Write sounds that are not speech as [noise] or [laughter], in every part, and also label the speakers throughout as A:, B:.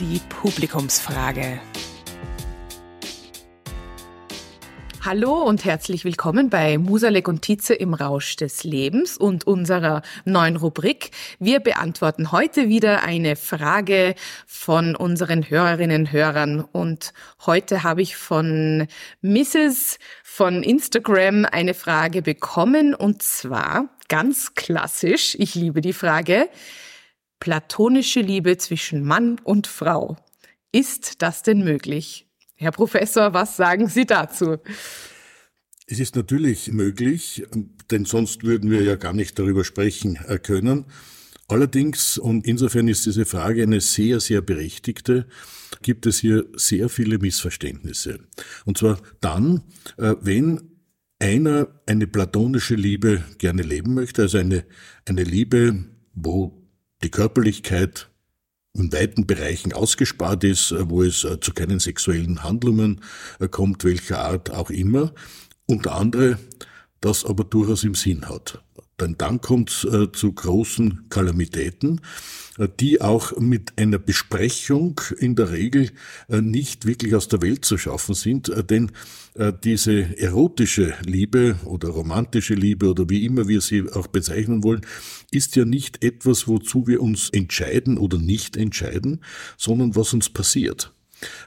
A: die Publikumsfrage. Hallo und herzlich willkommen bei Musalek und Tietze im Rausch des Lebens und unserer neuen Rubrik. Wir beantworten heute wieder eine Frage von unseren Hörerinnen und Hörern und heute habe ich von Mrs. von Instagram eine Frage bekommen und zwar ganz klassisch, ich liebe die Frage, platonische Liebe zwischen Mann und Frau. Ist das denn möglich? Herr Professor, was sagen Sie dazu?
B: Es ist natürlich möglich, denn sonst würden wir ja gar nicht darüber sprechen äh, können. Allerdings, und insofern ist diese Frage eine sehr, sehr berechtigte, gibt es hier sehr viele Missverständnisse. Und zwar dann, äh, wenn einer eine platonische Liebe gerne leben möchte, also eine, eine Liebe, wo die Körperlichkeit in weiten Bereichen ausgespart ist, äh, wo es äh, zu keinen sexuellen Handlungen äh, kommt, welcher Art auch immer, unter andere das aber durchaus im Sinn hat. Denn dann kommt es äh, zu großen Kalamitäten, äh, die auch mit einer Besprechung in der Regel äh, nicht wirklich aus der Welt zu schaffen sind, äh, denn äh, diese erotische Liebe oder romantische Liebe oder wie immer wir sie auch bezeichnen wollen, ist ja nicht etwas, wozu wir uns entscheiden oder nicht entscheiden, sondern was uns passiert.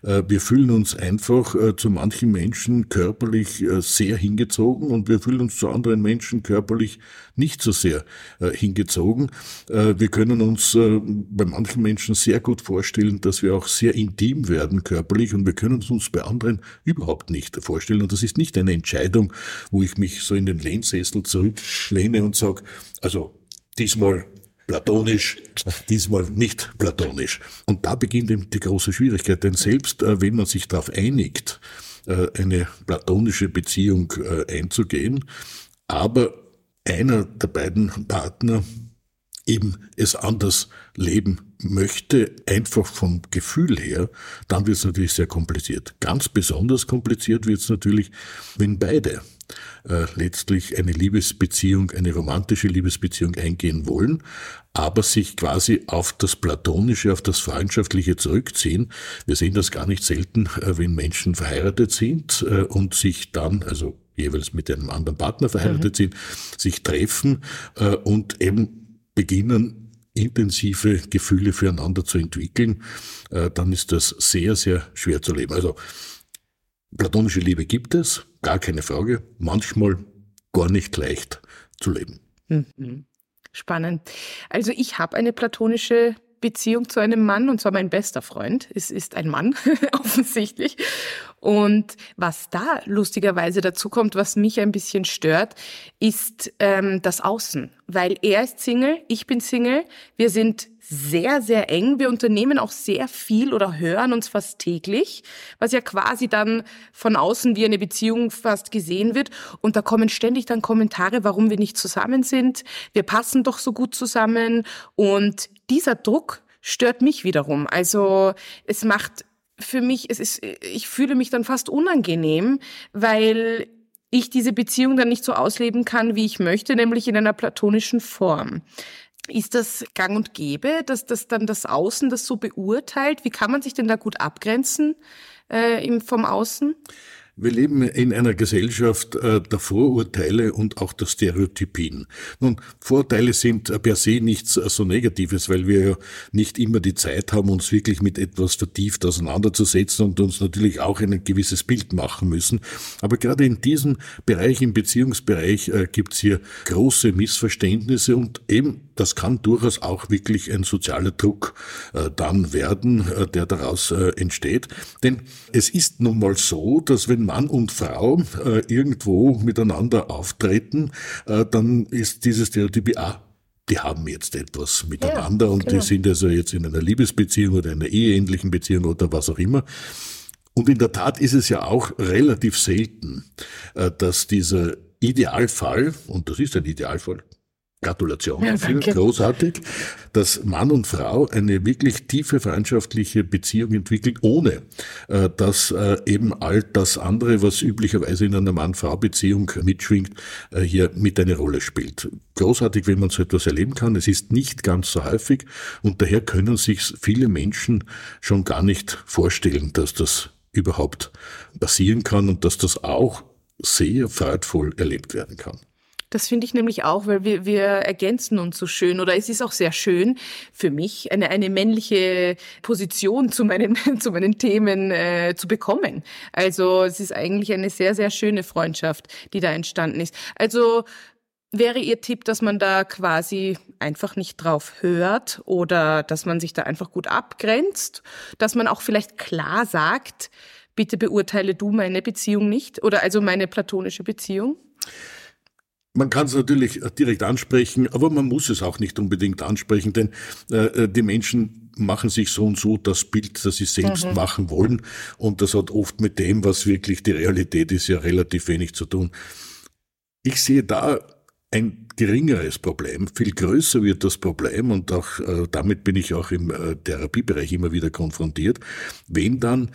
B: Äh, wir fühlen uns einfach äh, zu manchen Menschen körperlich äh, sehr hingezogen und wir fühlen uns zu anderen Menschen körperlich nicht so sehr hingezogen. Wir können uns bei manchen Menschen sehr gut vorstellen, dass wir auch sehr intim werden körperlich und wir können es uns bei anderen überhaupt nicht vorstellen. Und das ist nicht eine Entscheidung, wo ich mich so in den Lehnsessel zurücklehne und sage, also diesmal platonisch, diesmal nicht platonisch. Und da beginnt eben die große Schwierigkeit, denn selbst äh, wenn man sich darauf einigt, äh, eine platonische Beziehung äh, einzugehen, aber einer der beiden Partner eben es anders leben möchte, einfach vom Gefühl her, dann wird es natürlich sehr kompliziert. Ganz besonders kompliziert wird es natürlich, wenn beide äh, letztlich eine Liebesbeziehung, eine romantische Liebesbeziehung eingehen wollen, aber sich quasi auf das Platonische, auf das Freundschaftliche zurückziehen. Wir sehen das gar nicht selten, äh, wenn Menschen verheiratet sind äh, und sich dann, also jeweils mit einem anderen Partner verheiratet mhm. sind, sich treffen äh, und eben beginnen, intensive Gefühle füreinander zu entwickeln, äh, dann ist das sehr, sehr schwer zu leben. Also Platonische Liebe gibt es, gar keine Frage, manchmal gar nicht leicht zu leben.
A: Mhm. Spannend. Also ich habe eine platonische Beziehung zu einem Mann und zwar mein bester Freund. Es ist ein Mann, [laughs] offensichtlich. Und was da lustigerweise dazu kommt, was mich ein bisschen stört, ist ähm, das Außen. Weil er ist Single, ich bin Single, wir sind sehr, sehr eng. Wir unternehmen auch sehr viel oder hören uns fast täglich, was ja quasi dann von außen wie eine Beziehung fast gesehen wird. Und da kommen ständig dann Kommentare, warum wir nicht zusammen sind. Wir passen doch so gut zusammen. Und dieser Druck stört mich wiederum. Also es macht für mich, es ist, ich fühle mich dann fast unangenehm, weil ich diese Beziehung dann nicht so ausleben kann, wie ich möchte, nämlich in einer platonischen Form. Ist das gang und gäbe, dass das dann das Außen das so beurteilt? Wie kann man sich denn da gut abgrenzen äh, vom Außen?
B: Wir leben in einer Gesellschaft äh, der Vorurteile und auch der Stereotypien. Nun, Vorurteile sind per se nichts äh, so Negatives, weil wir ja nicht immer die Zeit haben, uns wirklich mit etwas vertieft auseinanderzusetzen und uns natürlich auch ein gewisses Bild machen müssen. Aber gerade in diesem Bereich, im Beziehungsbereich, äh, gibt es hier große Missverständnisse und eben das kann durchaus auch wirklich ein sozialer Druck äh, dann werden, äh, der daraus äh, entsteht. Denn es ist nun mal so, dass wenn Mann und Frau äh, irgendwo miteinander auftreten, äh, dann ist dieses Stereotyp, ah, die haben jetzt etwas miteinander ja, und genau. die sind also jetzt in einer Liebesbeziehung oder einer eheähnlichen Beziehung oder was auch immer. Und in der Tat ist es ja auch relativ selten, äh, dass dieser Idealfall, und das ist ein Idealfall, Gratulation ja, dafür, großartig, dass Mann und Frau eine wirklich tiefe freundschaftliche Beziehung entwickelt, ohne äh, dass äh, eben all das andere, was üblicherweise in einer Mann-Frau-Beziehung mitschwingt, äh, hier mit eine Rolle spielt. Großartig, wenn man so etwas erleben kann. Es ist nicht ganz so häufig und daher können sich viele Menschen schon gar nicht vorstellen, dass das überhaupt passieren kann und dass das auch sehr freudvoll erlebt werden kann.
A: Das finde ich nämlich auch, weil wir, wir ergänzen uns so schön. Oder es ist auch sehr schön für mich, eine, eine männliche Position zu meinen, [laughs] zu meinen Themen äh, zu bekommen. Also es ist eigentlich eine sehr, sehr schöne Freundschaft, die da entstanden ist. Also wäre Ihr Tipp, dass man da quasi einfach nicht drauf hört oder dass man sich da einfach gut abgrenzt, dass man auch vielleicht klar sagt, bitte beurteile du meine Beziehung nicht oder also meine platonische Beziehung?
B: Man kann es natürlich direkt ansprechen, aber man muss es auch nicht unbedingt ansprechen, denn äh, äh, die Menschen machen sich so und so das Bild, das sie selbst mhm. machen wollen. Und das hat oft mit dem, was wirklich die Realität ist, ja relativ wenig zu tun. Ich sehe da ein geringeres Problem. Viel größer wird das Problem, und auch äh, damit bin ich auch im äh, Therapiebereich immer wieder konfrontiert, wenn dann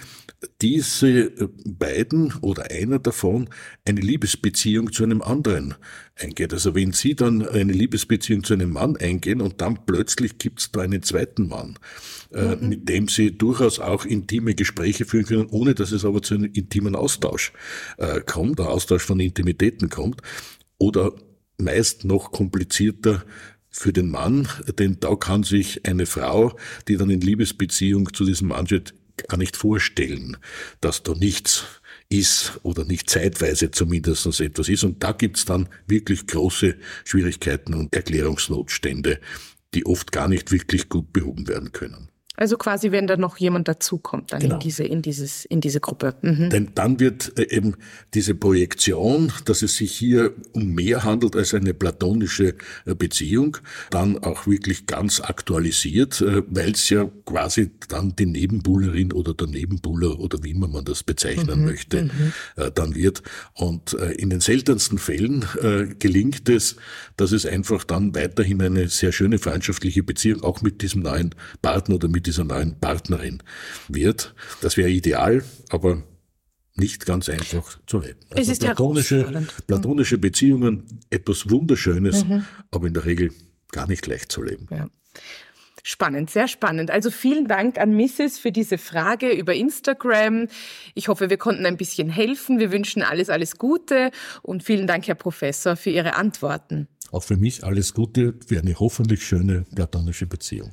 B: diese äh, beiden oder einer davon eine Liebesbeziehung zu einem anderen eingeht. Also wenn Sie dann eine Liebesbeziehung zu einem Mann eingehen und dann plötzlich gibt es da einen zweiten Mann, äh, mhm. mit dem Sie durchaus auch intime Gespräche führen können, ohne dass es aber zu einem intimen Austausch äh, kommt, der Austausch von Intimitäten kommt, oder meist noch komplizierter für den Mann, denn da kann sich eine Frau, die dann in Liebesbeziehung zu diesem Mann steht, gar nicht vorstellen, dass da nichts ist oder nicht zeitweise zumindest etwas ist. Und da gibt's dann wirklich große Schwierigkeiten und Erklärungsnotstände, die oft gar nicht wirklich gut behoben werden können.
A: Also quasi, wenn da noch jemand dazukommt, dann genau. in diese, in dieses, in diese Gruppe.
B: Mhm. Denn dann wird äh, eben diese Projektion, dass es sich hier um mehr handelt als eine platonische äh, Beziehung, dann auch wirklich ganz aktualisiert, äh, weil es ja quasi dann die Nebenbuhlerin oder der Nebenbuhler oder wie immer man das bezeichnen mhm. möchte, mhm. dann wird. Und in den seltensten Fällen gelingt es, dass es einfach dann weiterhin eine sehr schöne freundschaftliche Beziehung auch mit diesem neuen Partner oder mit mit dieser neuen Partnerin wird. Das wäre ideal, aber nicht ganz einfach zu leben.
A: Also es ist
B: platonische, platonische Beziehungen, etwas Wunderschönes, mhm. aber in der Regel gar nicht leicht zu leben. Ja.
A: Spannend, sehr spannend. Also vielen Dank an Mrs. für diese Frage über Instagram. Ich hoffe, wir konnten ein bisschen helfen. Wir wünschen alles, alles Gute und vielen Dank, Herr Professor, für Ihre Antworten.
B: Auch für mich alles Gute für eine hoffentlich schöne platonische Beziehung.